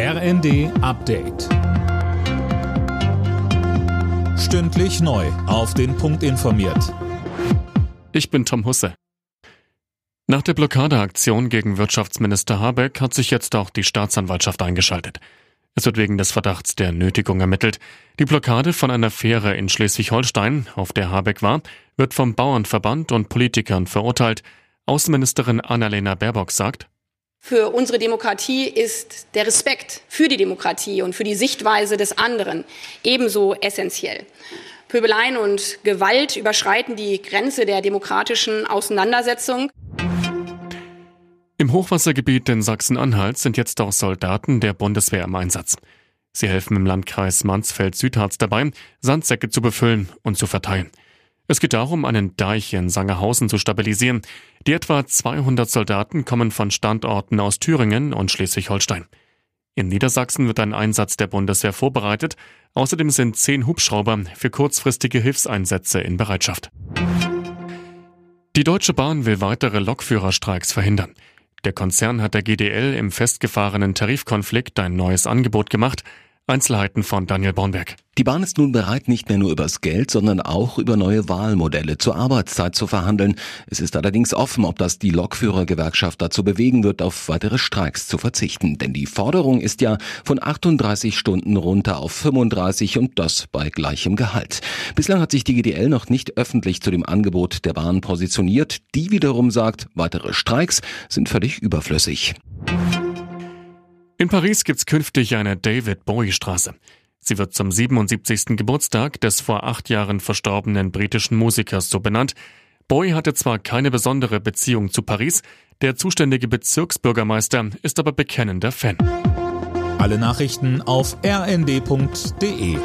RND Update. Stündlich neu. Auf den Punkt informiert. Ich bin Tom Husse. Nach der Blockadeaktion gegen Wirtschaftsminister Habeck hat sich jetzt auch die Staatsanwaltschaft eingeschaltet. Es wird wegen des Verdachts der Nötigung ermittelt. Die Blockade von einer Fähre in Schleswig-Holstein, auf der Habeck war, wird vom Bauernverband und Politikern verurteilt. Außenministerin Annalena Baerbock sagt, für unsere Demokratie ist der Respekt für die Demokratie und für die Sichtweise des anderen ebenso essentiell. Pöbeleien und Gewalt überschreiten die Grenze der demokratischen Auseinandersetzung. Im Hochwassergebiet in Sachsen-Anhalt sind jetzt auch Soldaten der Bundeswehr im Einsatz. Sie helfen im Landkreis Mansfeld-Südharz dabei, Sandsäcke zu befüllen und zu verteilen. Es geht darum, einen Deich in Sangerhausen zu stabilisieren. Die etwa 200 Soldaten kommen von Standorten aus Thüringen und Schleswig-Holstein. In Niedersachsen wird ein Einsatz der Bundeswehr vorbereitet. Außerdem sind zehn Hubschrauber für kurzfristige Hilfseinsätze in Bereitschaft. Die Deutsche Bahn will weitere Lokführerstreiks verhindern. Der Konzern hat der GDL im festgefahrenen Tarifkonflikt ein neues Angebot gemacht. Einzelheiten von Daniel Bornberg. Die Bahn ist nun bereit, nicht mehr nur übers Geld, sondern auch über neue Wahlmodelle zur Arbeitszeit zu verhandeln. Es ist allerdings offen, ob das die Lokführergewerkschaft dazu bewegen wird, auf weitere Streiks zu verzichten. Denn die Forderung ist ja von 38 Stunden runter auf 35 und das bei gleichem Gehalt. Bislang hat sich die GDL noch nicht öffentlich zu dem Angebot der Bahn positioniert. Die wiederum sagt, weitere Streiks sind völlig überflüssig. In Paris gibt's künftig eine David Bowie Straße. Sie wird zum 77. Geburtstag des vor acht Jahren verstorbenen britischen Musikers so benannt. Bowie hatte zwar keine besondere Beziehung zu Paris, der zuständige Bezirksbürgermeister ist aber bekennender Fan. Alle Nachrichten auf rnd.de